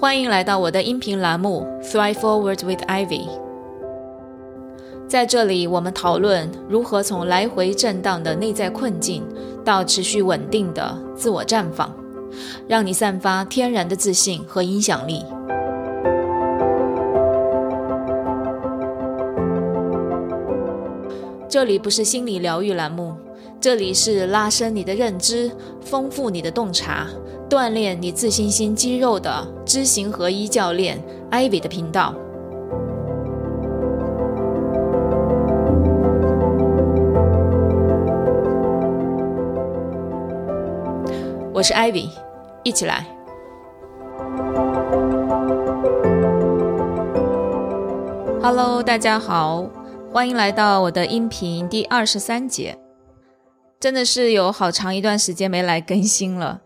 欢迎来到我的音频栏目《Thrive Forward with Ivy》。在这里，我们讨论如何从来回震荡的内在困境到持续稳定的自我绽放，让你散发天然的自信和影响力。这里不是心理疗愈栏目，这里是拉伸你的认知、丰富你的洞察、锻炼你自信心肌肉的知行合一教练 Ivy 的频道。我是 Ivy，一起来。Hello，大家好。欢迎来到我的音频第二十三节，真的是有好长一段时间没来更新了，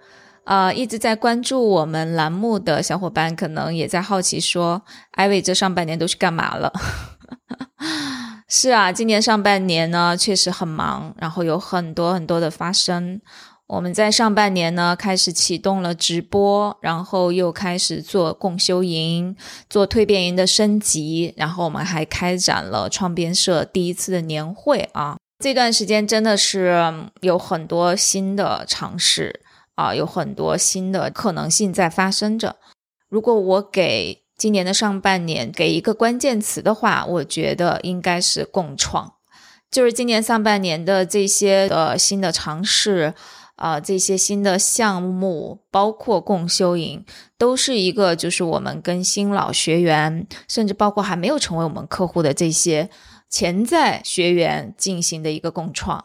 啊，一直在关注我们栏目的小伙伴可能也在好奇说，艾薇这上半年都去干嘛了？是啊，今年上半年呢确实很忙，然后有很多很多的发生。我们在上半年呢，开始启动了直播，然后又开始做共修营，做蜕变营的升级，然后我们还开展了创编社第一次的年会啊。这段时间真的是有很多新的尝试啊，有很多新的可能性在发生着。如果我给今年的上半年给一个关键词的话，我觉得应该是共创，就是今年上半年的这些呃新的尝试。啊，这些新的项目，包括共修营，都是一个就是我们跟新老学员，甚至包括还没有成为我们客户的这些潜在学员进行的一个共创。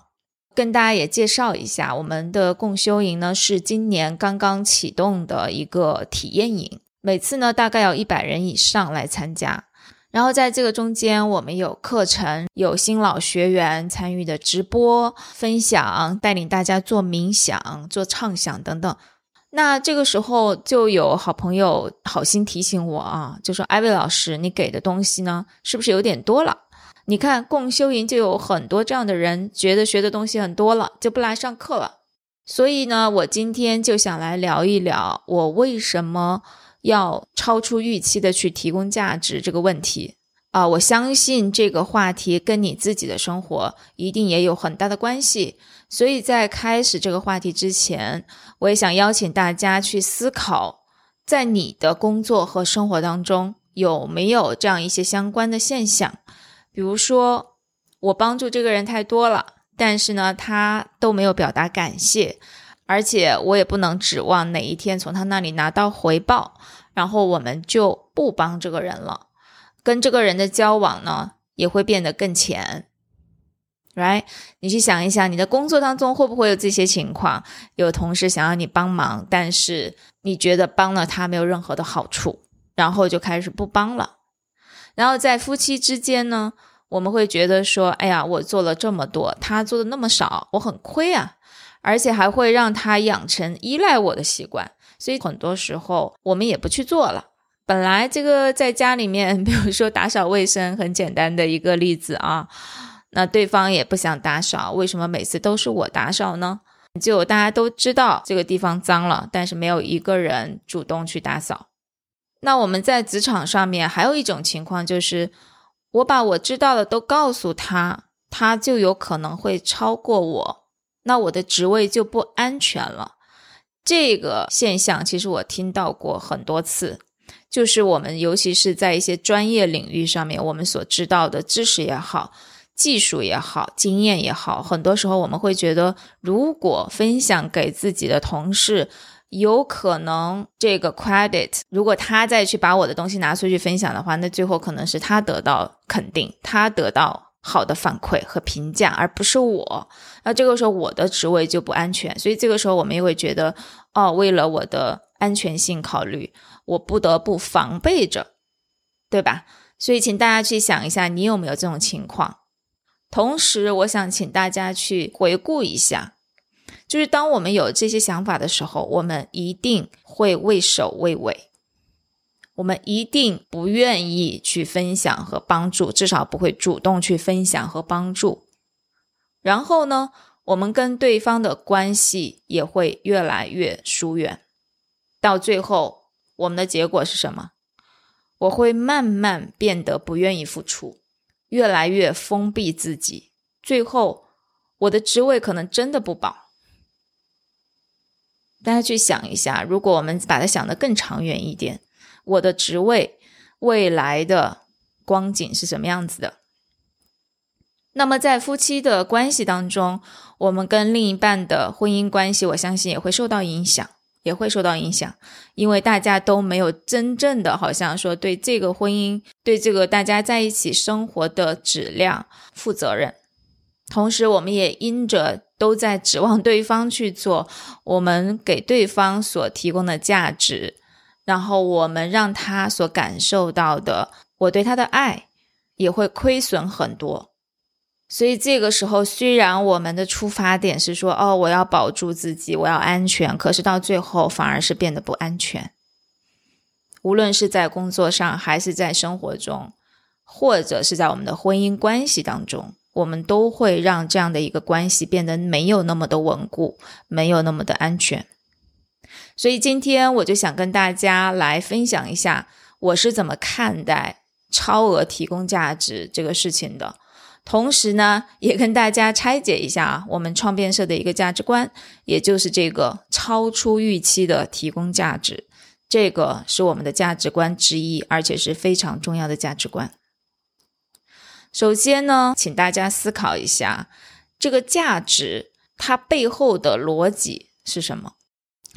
跟大家也介绍一下，我们的共修营呢是今年刚刚启动的一个体验营，每次呢大概要一百人以上来参加。然后在这个中间，我们有课程，有新老学员参与的直播分享，带领大家做冥想、做畅想等等。那这个时候就有好朋友好心提醒我啊，就说：“艾薇老师，你给的东西呢，是不是有点多了？你看共修营就有很多这样的人，觉得学的东西很多了，就不来上课了。所以呢，我今天就想来聊一聊，我为什么。”要超出预期的去提供价值这个问题啊，我相信这个话题跟你自己的生活一定也有很大的关系。所以在开始这个话题之前，我也想邀请大家去思考，在你的工作和生活当中有没有这样一些相关的现象，比如说我帮助这个人太多了，但是呢，他都没有表达感谢。而且我也不能指望哪一天从他那里拿到回报，然后我们就不帮这个人了，跟这个人的交往呢也会变得更浅，right？你去想一想，你的工作当中会不会有这些情况？有同事想要你帮忙，但是你觉得帮了他没有任何的好处，然后就开始不帮了。然后在夫妻之间呢，我们会觉得说，哎呀，我做了这么多，他做的那么少，我很亏啊。而且还会让他养成依赖我的习惯，所以很多时候我们也不去做了。本来这个在家里面，比如说打扫卫生，很简单的一个例子啊，那对方也不想打扫，为什么每次都是我打扫呢？就大家都知道这个地方脏了，但是没有一个人主动去打扫。那我们在职场上面还有一种情况，就是我把我知道的都告诉他，他就有可能会超过我。那我的职位就不安全了。这个现象其实我听到过很多次，就是我们尤其是在一些专业领域上面，我们所知道的知识也好、技术也好、经验也好，很多时候我们会觉得，如果分享给自己的同事，有可能这个 credit，如果他再去把我的东西拿出去分享的话，那最后可能是他得到肯定，他得到。好的反馈和评价，而不是我。那这个时候我的职位就不安全，所以这个时候我们也会觉得，哦，为了我的安全性考虑，我不得不防备着，对吧？所以请大家去想一下，你有没有这种情况？同时，我想请大家去回顾一下，就是当我们有这些想法的时候，我们一定会畏首畏尾。我们一定不愿意去分享和帮助，至少不会主动去分享和帮助。然后呢，我们跟对方的关系也会越来越疏远，到最后我们的结果是什么？我会慢慢变得不愿意付出，越来越封闭自己，最后我的职位可能真的不保。大家去想一下，如果我们把它想得更长远一点，我的职位未来的光景是什么样子的？那么在夫妻的关系当中，我们跟另一半的婚姻关系，我相信也会受到影响。也会受到影响，因为大家都没有真正的好像说对这个婚姻、对这个大家在一起生活的质量负责任。同时，我们也因着都在指望对方去做我们给对方所提供的价值，然后我们让他所感受到的我对他的爱，也会亏损很多。所以这个时候，虽然我们的出发点是说，哦，我要保住自己，我要安全，可是到最后反而是变得不安全。无论是在工作上，还是在生活中，或者是在我们的婚姻关系当中，我们都会让这样的一个关系变得没有那么的稳固，没有那么的安全。所以今天我就想跟大家来分享一下，我是怎么看待超额提供价值这个事情的。同时呢，也跟大家拆解一下啊我们创变社的一个价值观，也就是这个超出预期的提供价值，这个是我们的价值观之一，而且是非常重要的价值观。首先呢，请大家思考一下，这个价值它背后的逻辑是什么？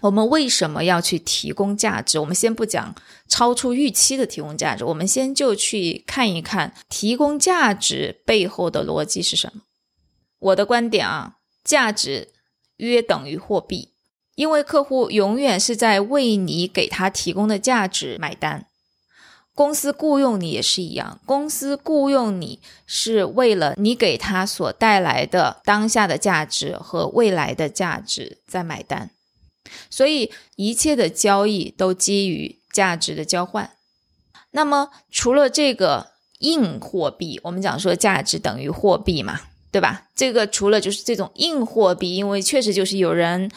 我们为什么要去提供价值？我们先不讲超出预期的提供价值，我们先就去看一看提供价值背后的逻辑是什么。我的观点啊，价值约等于货币，因为客户永远是在为你给他提供的价值买单。公司雇佣你也是一样，公司雇佣你是为了你给他所带来的当下的价值和未来的价值在买单。所以一切的交易都基于价值的交换。那么除了这个硬货币，我们讲说价值等于货币嘛，对吧？这个除了就是这种硬货币，因为确实就是有人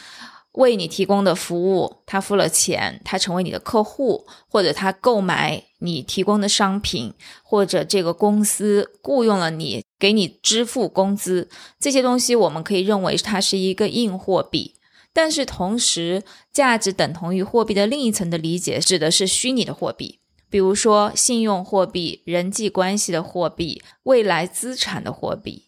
为你提供的服务，他付了钱，他成为你的客户，或者他购买你提供的商品，或者这个公司雇佣了你，给你支付工资，这些东西我们可以认为它是一个硬货币。但是同时，价值等同于货币的另一层的理解，指的是虚拟的货币，比如说信用货币、人际关系的货币、未来资产的货币。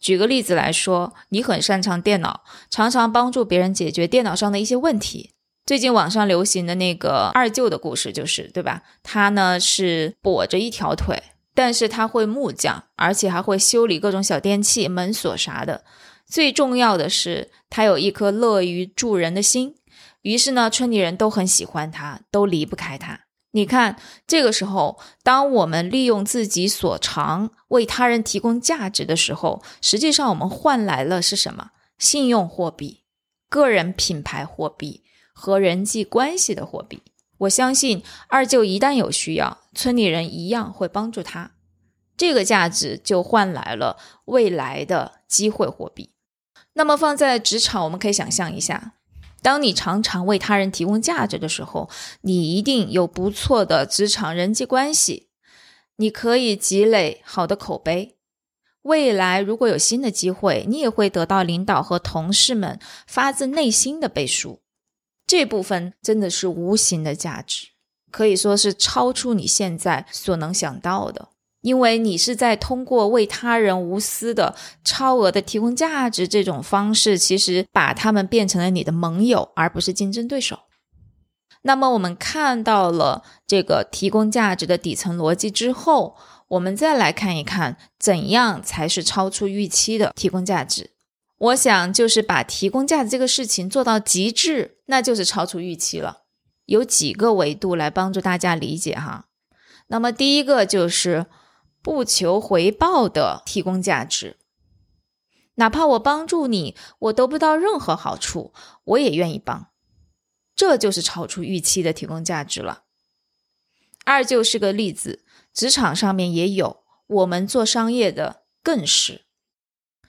举个例子来说，你很擅长电脑，常常帮助别人解决电脑上的一些问题。最近网上流行的那个二舅的故事，就是对吧？他呢是跛着一条腿，但是他会木匠，而且还会修理各种小电器、门锁啥的。最重要的是，他有一颗乐于助人的心，于是呢，村里人都很喜欢他，都离不开他。你看，这个时候，当我们利用自己所长为他人提供价值的时候，实际上我们换来了是什么？信用货币、个人品牌货币和人际关系的货币。我相信二舅一旦有需要，村里人一样会帮助他，这个价值就换来了未来的机会货币。那么放在职场，我们可以想象一下，当你常常为他人提供价值的时候，你一定有不错的职场人际关系，你可以积累好的口碑。未来如果有新的机会，你也会得到领导和同事们发自内心的背书。这部分真的是无形的价值，可以说是超出你现在所能想到的。因为你是在通过为他人无私的超额的提供价值这种方式，其实把他们变成了你的盟友，而不是竞争对手。那么我们看到了这个提供价值的底层逻辑之后，我们再来看一看怎样才是超出预期的提供价值。我想就是把提供价值这个事情做到极致，那就是超出预期了。有几个维度来帮助大家理解哈。那么第一个就是。不求回报的提供价值，哪怕我帮助你，我得不到任何好处，我也愿意帮。这就是超出预期的提供价值了。二就是个例子，职场上面也有，我们做商业的更是。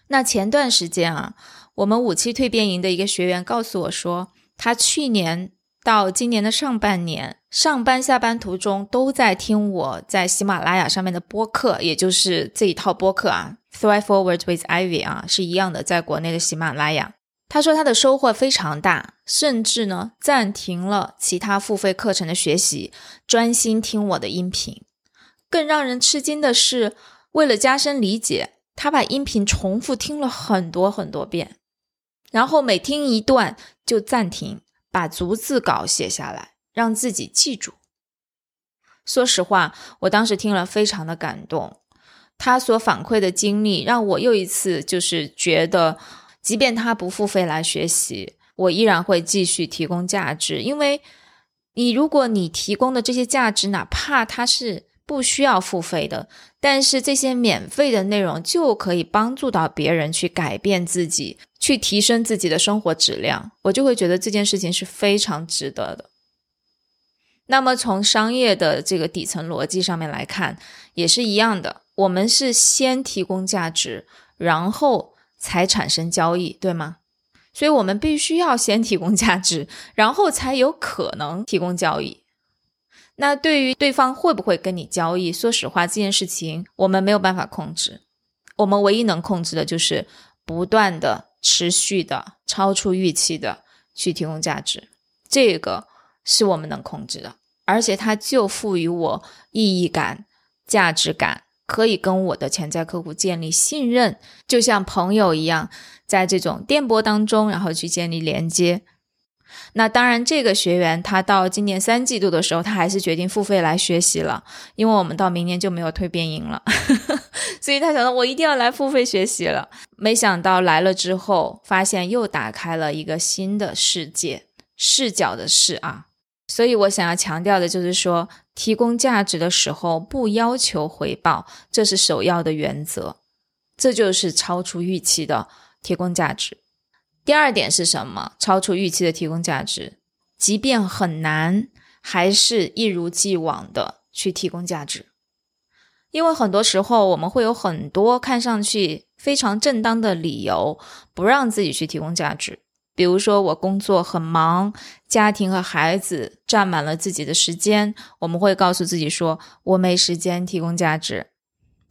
那前段时间啊，我们五期蜕变营的一个学员告诉我说，他去年。到今年的上半年，上班下班途中都在听我在喜马拉雅上面的播客，也就是这一套播客啊，Thrive Forward with Ivy 啊，是一样的，在国内的喜马拉雅。他说他的收获非常大，甚至呢暂停了其他付费课程的学习，专心听我的音频。更让人吃惊的是，为了加深理解，他把音频重复听了很多很多遍，然后每听一段就暂停，把逐字稿写下来，让自己记住。说实话，我当时听了非常的感动。他所反馈的经历，让我又一次就是觉得。即便他不付费来学习，我依然会继续提供价值。因为，你如果你提供的这些价值，哪怕它是不需要付费的，但是这些免费的内容就可以帮助到别人去改变自己，去提升自己的生活质量，我就会觉得这件事情是非常值得的。那么，从商业的这个底层逻辑上面来看，也是一样的，我们是先提供价值，然后。才产生交易，对吗？所以我们必须要先提供价值，然后才有可能提供交易。那对于对方会不会跟你交易，说实话，这件事情我们没有办法控制。我们唯一能控制的就是不断的、持续的、超出预期的去提供价值，这个是我们能控制的，而且它就赋予我意义感、价值感。可以跟我的潜在客户建立信任，就像朋友一样，在这种电波当中，然后去建立连接。那当然，这个学员他到今年三季度的时候，他还是决定付费来学习了，因为我们到明年就没有蜕变营了，所以他想到我一定要来付费学习了。没想到来了之后，发现又打开了一个新的世界视角的事啊。所以我想要强调的就是说，提供价值的时候不要求回报，这是首要的原则。这就是超出预期的提供价值。第二点是什么？超出预期的提供价值，即便很难，还是一如既往的去提供价值。因为很多时候我们会有很多看上去非常正当的理由，不让自己去提供价值。比如说，我工作很忙，家庭和孩子占满了自己的时间，我们会告诉自己说，我没时间提供价值，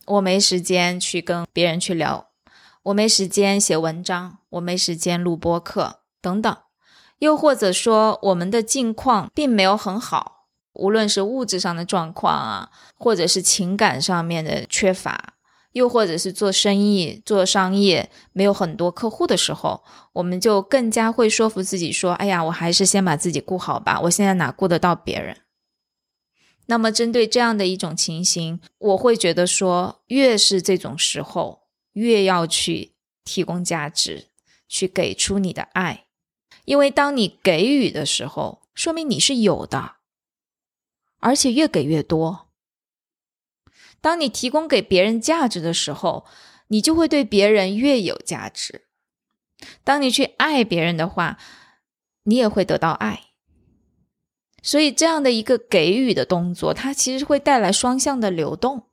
我没时间去跟别人去聊，我没时间写文章，我没时间录播课等等。又或者说，我们的境况并没有很好，无论是物质上的状况啊，或者是情感上面的缺乏。又或者是做生意、做商业没有很多客户的时候，我们就更加会说服自己说：“哎呀，我还是先把自己顾好吧，我现在哪顾得到别人？”那么，针对这样的一种情形，我会觉得说，越是这种时候，越要去提供价值，去给出你的爱，因为当你给予的时候，说明你是有的，而且越给越多。当你提供给别人价值的时候，你就会对别人越有价值。当你去爱别人的话，你也会得到爱。所以，这样的一个给予的动作，它其实会带来双向的流动。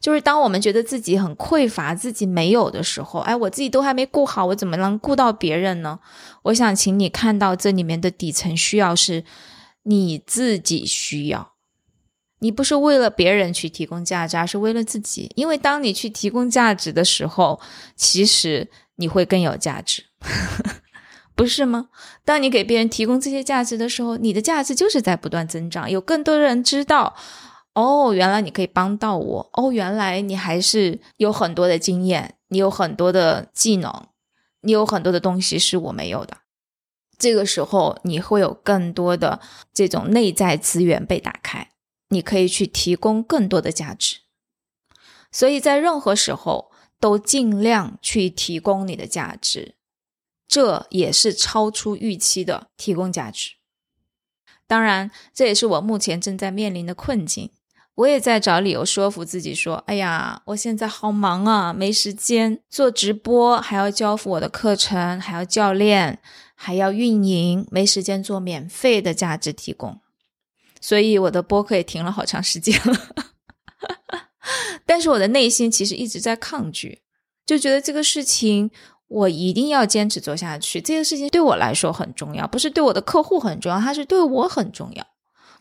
就是当我们觉得自己很匮乏、自己没有的时候，哎，我自己都还没顾好，我怎么能顾到别人呢？我想请你看到这里面的底层需要是你自己需要。你不是为了别人去提供价值，而是为了自己。因为当你去提供价值的时候，其实你会更有价值，不是吗？当你给别人提供这些价值的时候，你的价值就是在不断增长。有更多的人知道，哦，原来你可以帮到我。哦，原来你还是有很多的经验，你有很多的技能，你有很多的东西是我没有的。这个时候，你会有更多的这种内在资源被打开。你可以去提供更多的价值，所以在任何时候都尽量去提供你的价值，这也是超出预期的提供价值。当然，这也是我目前正在面临的困境。我也在找理由说服自己说：“哎呀，我现在好忙啊，没时间做直播，还要交付我的课程，还要教练，还要运营，没时间做免费的价值提供。”所以我的播客也停了好长时间了，但是我的内心其实一直在抗拒，就觉得这个事情我一定要坚持做下去。这件事情对我来说很重要，不是对我的客户很重要，它是对我很重要。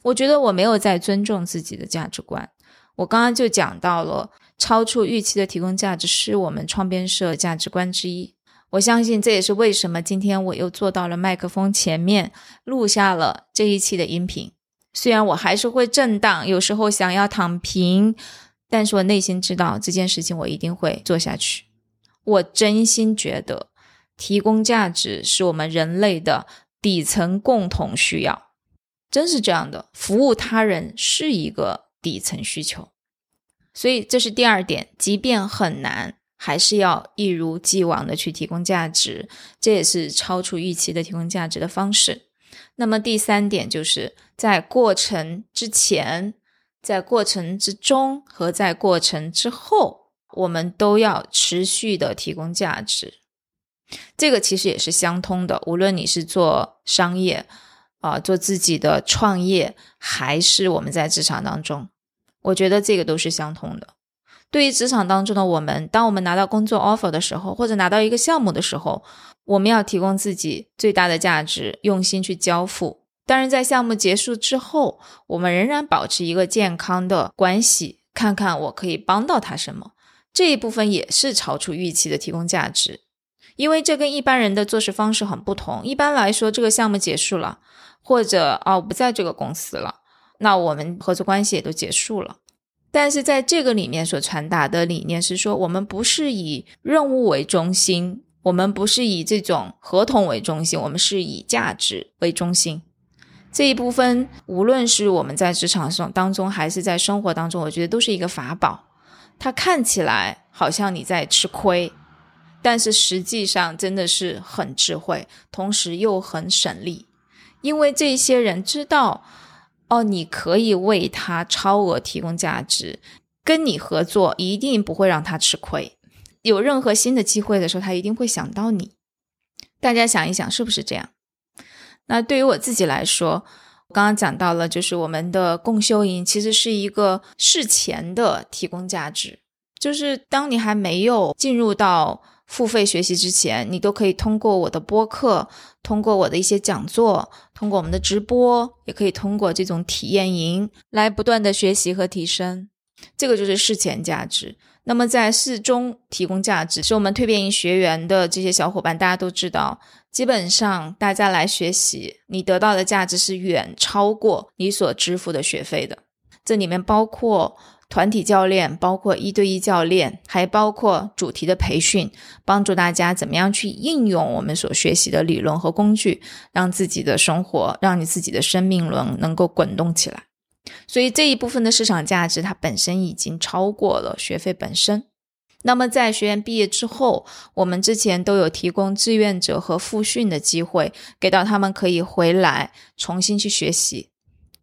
我觉得我没有在尊重自己的价值观。我刚刚就讲到了，超出预期的提供价值是我们创编社价值观之一。我相信这也是为什么今天我又坐到了麦克风前面，录下了这一期的音频。虽然我还是会震荡，有时候想要躺平，但是我内心知道这件事情我一定会做下去。我真心觉得，提供价值是我们人类的底层共同需要，真是这样的。服务他人是一个底层需求，所以这是第二点。即便很难，还是要一如既往的去提供价值，这也是超出预期的提供价值的方式。那么第三点就是在过程之前、在过程之中和在过程之后，我们都要持续的提供价值。这个其实也是相通的，无论你是做商业啊，做自己的创业，还是我们在职场当中，我觉得这个都是相通的。对于职场当中的我们，当我们拿到工作 offer 的时候，或者拿到一个项目的时候，我们要提供自己最大的价值，用心去交付。当然，在项目结束之后，我们仍然保持一个健康的关系，看看我可以帮到他什么。这一部分也是超出预期的提供价值，因为这跟一般人的做事方式很不同。一般来说，这个项目结束了，或者哦不在这个公司了，那我们合作关系也都结束了。但是在这个里面所传达的理念是说，我们不是以任务为中心，我们不是以这种合同为中心，我们是以价值为中心。这一部分，无论是我们在职场上当中，还是在生活当中，我觉得都是一个法宝。它看起来好像你在吃亏，但是实际上真的是很智慧，同时又很省力，因为这些人知道。哦，你可以为他超额提供价值，跟你合作一定不会让他吃亏。有任何新的机会的时候，他一定会想到你。大家想一想，是不是这样？那对于我自己来说，我刚刚讲到了，就是我们的共修营其实是一个事前的提供价值，就是当你还没有进入到。付费学习之前，你都可以通过我的播客，通过我的一些讲座，通过我们的直播，也可以通过这种体验营来不断的学习和提升。这个就是事前价值。那么在事中提供价值，是我们蜕变营学员的这些小伙伴，大家都知道，基本上大家来学习，你得到的价值是远超过你所支付的学费的。这里面包括。团体教练，包括一对一教练，还包括主题的培训，帮助大家怎么样去应用我们所学习的理论和工具，让自己的生活，让你自己的生命轮能够滚动起来。所以这一部分的市场价值，它本身已经超过了学费本身。那么在学员毕业之后，我们之前都有提供志愿者和复训的机会，给到他们可以回来重新去学习。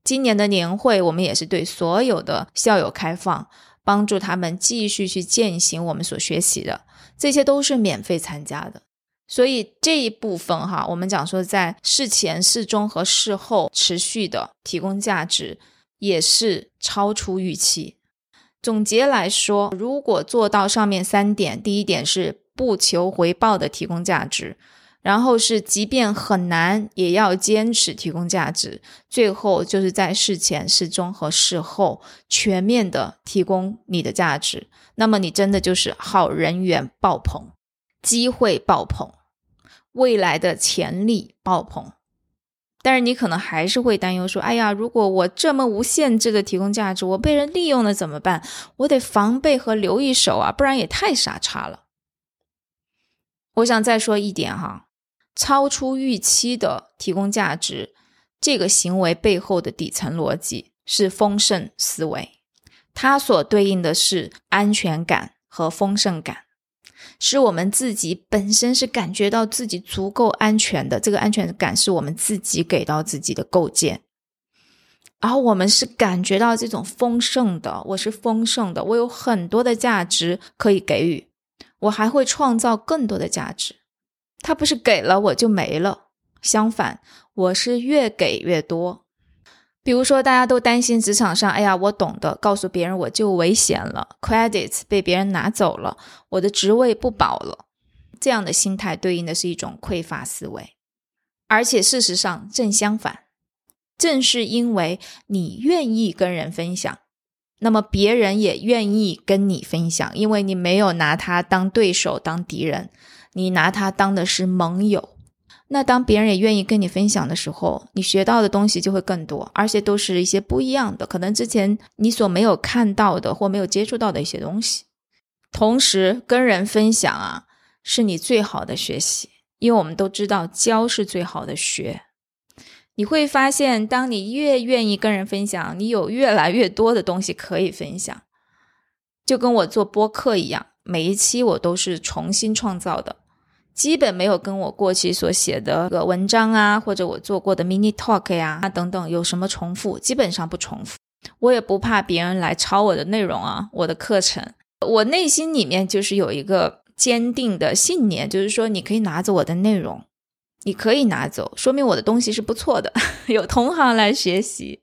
今年的年会，我们也是对所有的校友开放，帮助他们继续去践行我们所学习的，这些都是免费参加的。所以这一部分哈，我们讲说在事前、事中和事后持续的提供价值，也是超出预期。总结来说，如果做到上面三点，第一点是不求回报的提供价值。然后是，即便很难，也要坚持提供价值。最后就是在事前、事中和事后全面的提供你的价值。那么你真的就是好人缘爆棚，机会爆棚，未来的潜力爆棚。但是你可能还是会担忧说：“哎呀，如果我这么无限制的提供价值，我被人利用了怎么办？我得防备和留一手啊，不然也太傻叉了。”我想再说一点哈。超出预期的提供价值，这个行为背后的底层逻辑是丰盛思维，它所对应的是安全感和丰盛感，是我们自己本身是感觉到自己足够安全的，这个安全感是我们自己给到自己的构建，然后我们是感觉到这种丰盛的，我是丰盛的，我有很多的价值可以给予，我还会创造更多的价值。他不是给了我就没了，相反，我是越给越多。比如说，大家都担心职场上，哎呀，我懂得告诉别人我就危险了，credits 被别人拿走了，我的职位不保了。这样的心态对应的是一种匮乏思维，而且事实上正相反，正是因为你愿意跟人分享，那么别人也愿意跟你分享，因为你没有拿他当对手、当敌人，你拿他当的是盟友。那当别人也愿意跟你分享的时候，你学到的东西就会更多，而且都是一些不一样的，可能之前你所没有看到的或没有接触到的一些东西。同时，跟人分享啊，是你最好的学习，因为我们都知道教是最好的学。你会发现，当你越愿意跟人分享，你有越来越多的东西可以分享。就跟我做播客一样，每一期我都是重新创造的。基本没有跟我过去所写的个文章啊，或者我做过的 mini talk 呀啊等等有什么重复，基本上不重复。我也不怕别人来抄我的内容啊，我的课程，我内心里面就是有一个坚定的信念，就是说你可以拿走我的内容，你可以拿走，说明我的东西是不错的，有同行来学习。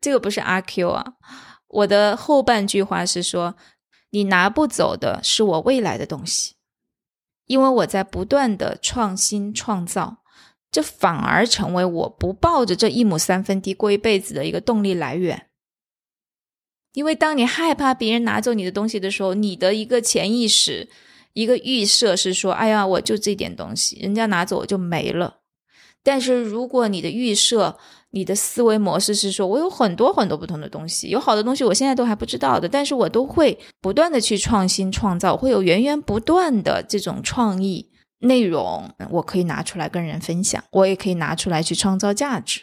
这个不是阿 Q 啊，我的后半句话是说，你拿不走的是我未来的东西。因为我在不断的创新创造，这反而成为我不抱着这一亩三分地过一辈子的一个动力来源。因为当你害怕别人拿走你的东西的时候，你的一个潜意识、一个预设是说：“哎呀，我就这点东西，人家拿走我就没了。”但是如果你的预设，你的思维模式是说，我有很多很多不同的东西，有好的东西，我现在都还不知道的，但是我都会不断的去创新创造，会有源源不断的这种创意内容，我可以拿出来跟人分享，我也可以拿出来去创造价值，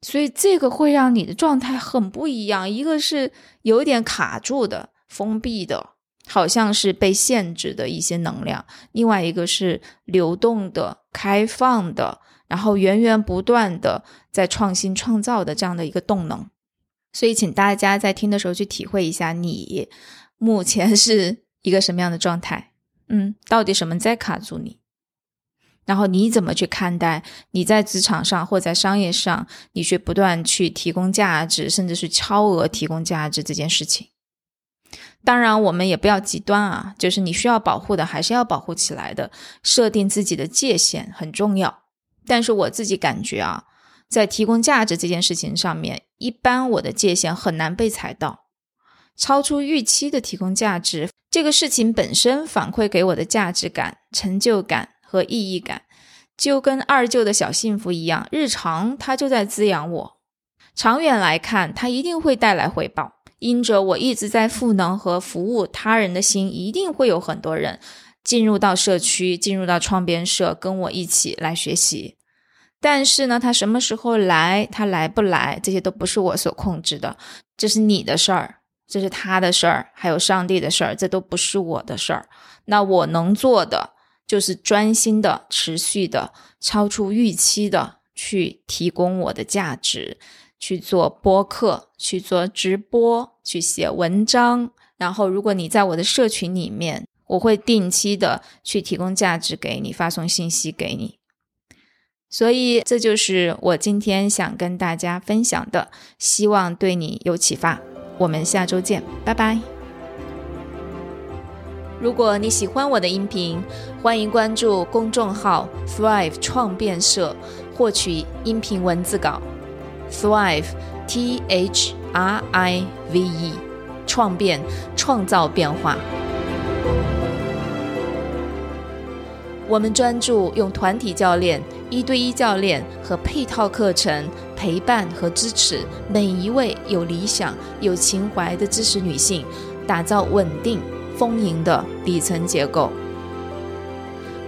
所以这个会让你的状态很不一样，一个是有点卡住的、封闭的，好像是被限制的一些能量，另外一个是流动的、开放的。然后源源不断的在创新创造的这样的一个动能，所以请大家在听的时候去体会一下，你目前是一个什么样的状态？嗯，到底什么在卡住你？然后你怎么去看待你在职场上或在商业上，你去不断去提供价值，甚至是超额提供价值这件事情？当然，我们也不要极端啊，就是你需要保护的还是要保护起来的，设定自己的界限很重要。但是我自己感觉啊，在提供价值这件事情上面，一般我的界限很难被踩到。超出预期的提供价值，这个事情本身反馈给我的价值感、成就感和意义感，就跟二舅的小幸福一样，日常它就在滋养我。长远来看，它一定会带来回报。因着我一直在赋能和服务他人的心，一定会有很多人进入到社区，进入到创编社，跟我一起来学习。但是呢，他什么时候来，他来不来，这些都不是我所控制的，这是你的事儿，这是他的事儿，还有上帝的事儿，这都不是我的事儿。那我能做的就是专心的、持续的、超出预期的去提供我的价值，去做播客，去做直播，去写文章。然后，如果你在我的社群里面，我会定期的去提供价值给你，发送信息给你。所以，这就是我今天想跟大家分享的，希望对你有启发。我们下周见，拜拜。如果你喜欢我的音频，欢迎关注公众号 Thrive 创变社，获取音频文字稿。Thrive T H R I V E，创变，创造变化。我们专注用团体教练。一对一教练和配套课程陪伴和支持每一位有理想、有情怀的知识女性，打造稳定丰盈的底层结构。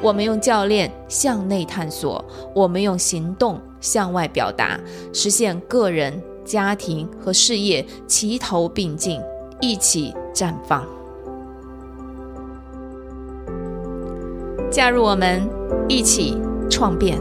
我们用教练向内探索，我们用行动向外表达，实现个人、家庭和事业齐头并进，一起绽放。加入我们，一起创变。